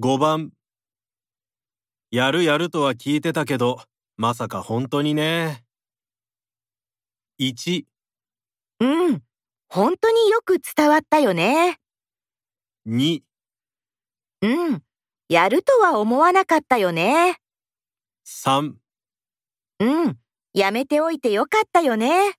5番やるやるとは聞いてたけど、まさか本当にね。1、うん。本当によく伝わったよね。2、うん。やるとは思わなかったよね。3うん。やめておいてよかったよね。